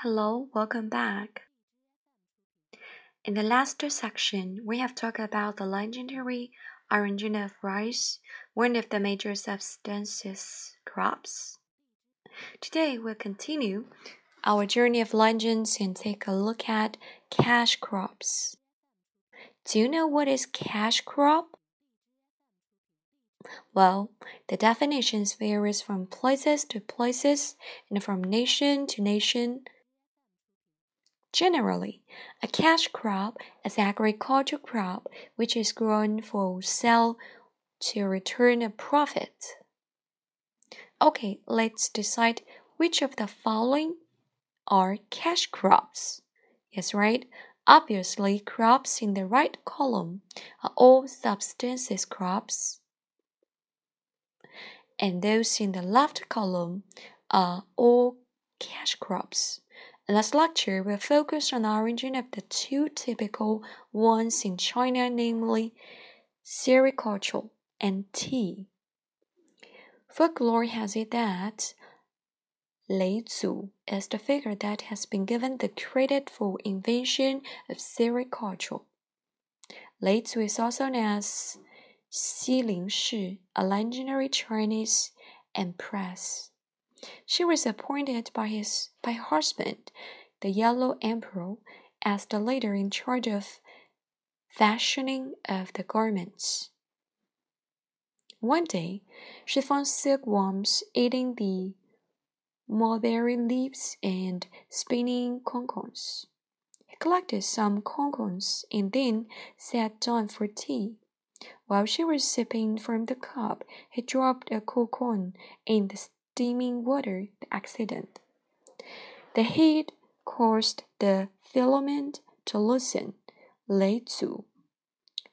Hello, welcome back. In the last section, we have talked about the legendary origin of rice, one of the major subsistence crops. Today, we'll continue our journey of legends and take a look at cash crops. Do you know what is cash crop? Well, the definitions varies from places to places and from nation to nation Generally, a cash crop is agricultural crop which is grown for sale to return a profit. Okay, let's decide which of the following are cash crops. Yes, right. Obviously, crops in the right column are all subsistence crops, and those in the left column are all cash crops. In this lecture, we'll focus on the origin of the two typical ones in China, namely sericulture and tea. Folklore has it that Lei Zu is the figure that has been given the credit for invention of sericulture. Lei Zu is also known as Xi Ling Shi, a legendary Chinese empress. She was appointed by his by husband, the Yellow Emperor, as the leader in charge of fashioning of the garments. One day, she found silkworms eating the mulberry leaves and spinning cocoons. He collected some cocoons and then sat down for tea. While she was sipping from the cup, he dropped a cocoon in the steaming water the accident. The heat caused the filament to loosen. Lei Zu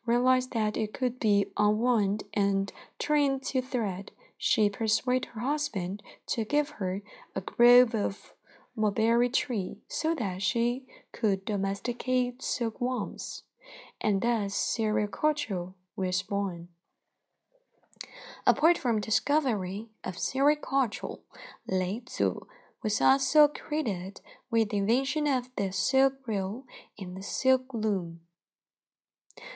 realized that it could be unwound and turned to thread. She persuaded her husband to give her a grove of mulberry tree so that she could domesticate silkworms, and thus sericulture was born. Apart from discovery of sericulture, Lei Zu was also credited with the invention of the silk reel and the silk loom.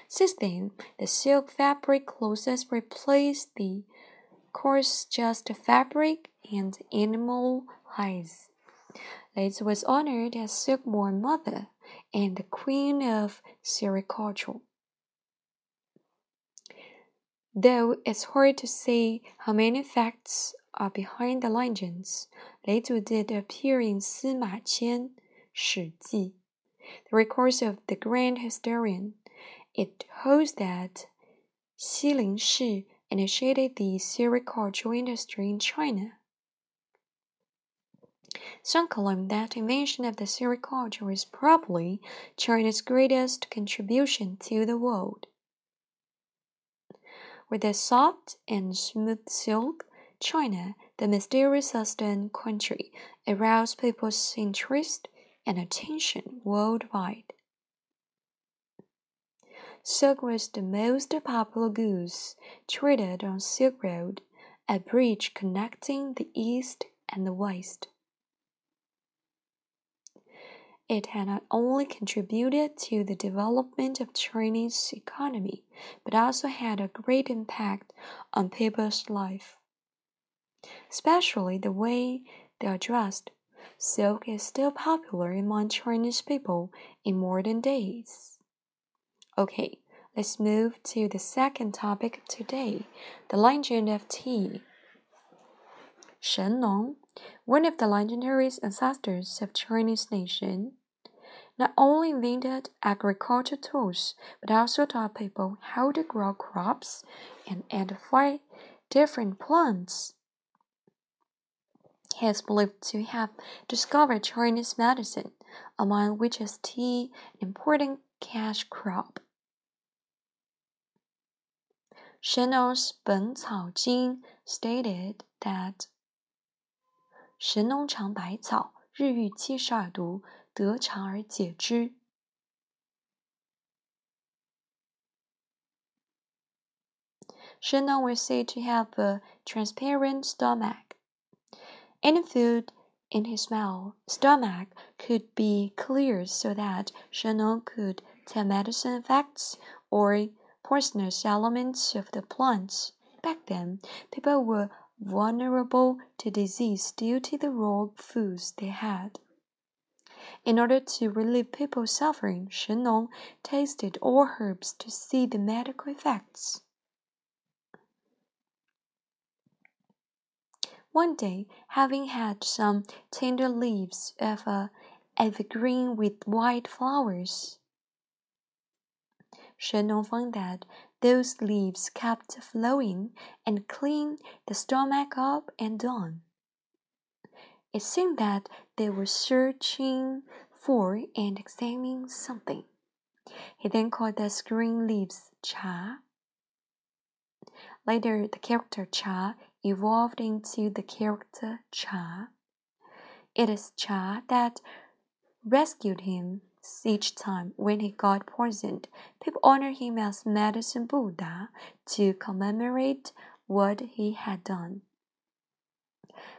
Since then, the silk fabric clothes replaced the coarse jute fabric and animal hides. Lei Zu was honored as silkworm mother and the queen of sericulture. Though it's hard to say how many facts are behind the legends, Zu did appear in Sima Qian, Shi Ji, the records of the grand historian. It holds that Xi Ling Shi initiated the sericulture industry in China. Some claim that invention of the sericulture is probably China's greatest contribution to the world. With its soft and smooth silk, China, the mysterious southern country, aroused people's interest and attention worldwide. Silk was the most popular goods traded on Silk Road, a bridge connecting the East and the West. It had not only contributed to the development of Chinese economy, but also had a great impact on people's life. Especially the way they are dressed. Silk is still popular among Chinese people in modern days. Okay, let's move to the second topic today the legend of tea. Shen Nong one of the legendary ancestors of Chinese nation, not only invented agricultural tools, but also taught people how to grow crops and identify different plants. He is believed to have discovered Chinese medicine, among which is tea, an important cash crop. Shen Nong's Ben Cao Jing stated that 神农尝百草，日遇七十二毒， 得偿而解之。Shen Nong was said to have a transparent stomach. Any food in his mouth, stomach could be cleared so that Shen Nong could tell medicine effects or poisonous elements of the plants. Back then, people were vulnerable to disease due to the raw foods they had. In order to relieve people's suffering, Shen Nong tasted all herbs to see the medical effects. One day, having had some tender leaves of a evergreen with white flowers, Shen Nong found that those leaves kept flowing and cleaned the stomach up and down. It seemed that they were searching for and examining something. He then called the green leaves cha. Later, the character cha evolved into the character cha. It is cha that rescued him each time when he got poisoned. People honor him as Medicine Buddha to commemorate what he had done.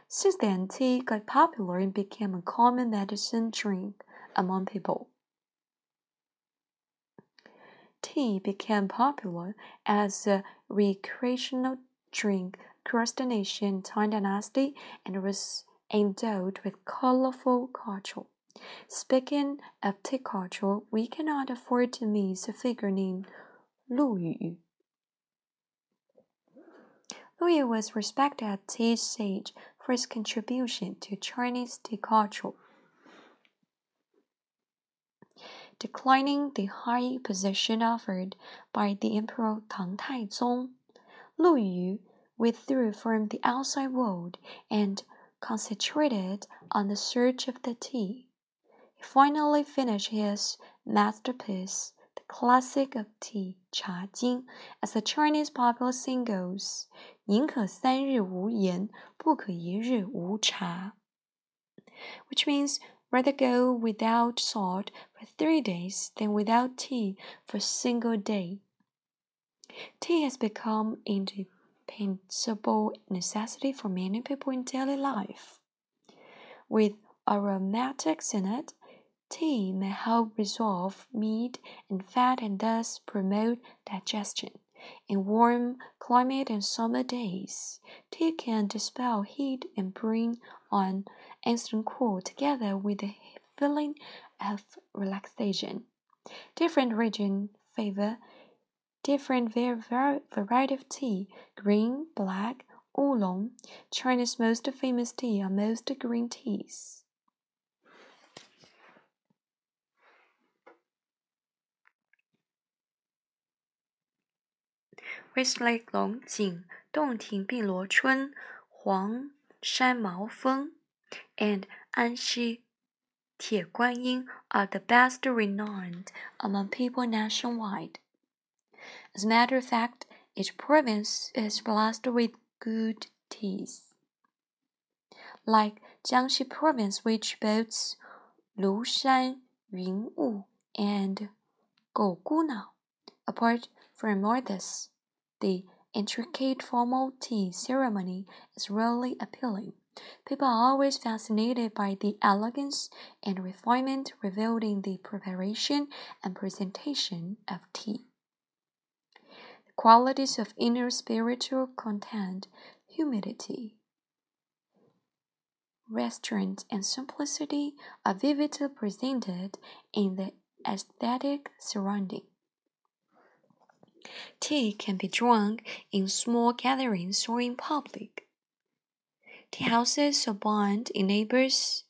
Since then, tea got popular and became a common medicine drink among people. Tea became popular as a recreational drink across the nation Tang Dynasty and was endowed with colorful culture. Speaking of tea culture, we cannot afford to miss a figure named Lu Yu. Lu Yu was respected as tea sage for his contribution to Chinese tea culture. Declining the high position offered by the Emperor Tang Taizong, Lu Yu withdrew from the outside world and concentrated on the search of the tea. He finally finished his masterpiece, the classic of tea, Cha Jing, as the Chinese popular saying goes, 宁可三日无盐，不可一日无茶. Which means rather go without salt for three days than without tea for a single day. Tea has become indispensable necessity for many people in daily life. With aromatics in it, tea may help resolve meat and fat and thus promote digestion. In warm climate and summer days, tea can dispel heat and bring on instant cool together with the feeling of relaxation. Different regions favor different variety of tea green, black, oolong. China's most famous tea are most green teas. 威斯雷龙井、洞庭碧螺春、黄山毛峰 and 安溪铁观音 are the best renowned among people nationwide. As a matter of fact, each province is blessed with good teas. Like Jiangxi province, which boasts Lushan, Yunwu, and Gougunao. Apart from all this, the intricate formal tea ceremony is really appealing. People are always fascinated by the elegance and refinement revealed in the preparation and presentation of tea. The qualities of inner spiritual content, humidity, restraint, and simplicity are vividly presented in the aesthetic surrounding. Tea can be drunk in small gatherings or in public. Tea houses abound in neighbors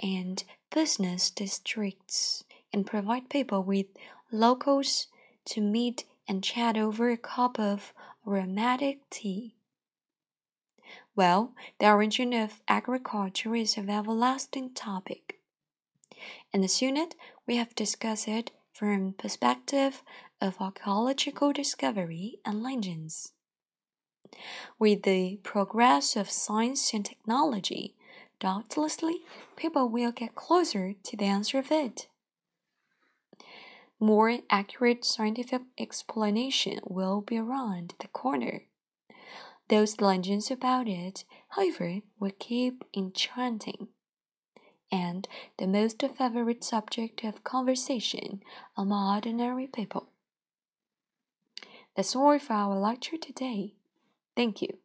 and business districts and provide people with locals to meet and chat over a cup of aromatic tea. Well, the origin of agriculture is an everlasting topic. In this unit, we have discussed it from perspective of archaeological discovery and legends. With the progress of science and technology, doubtlessly people will get closer to the answer of it. More accurate scientific explanation will be around the corner. Those legends about it, however, will keep enchanting. and the most favorite subject of conversation among ordinary people. That's all for our lecture today. Thank you.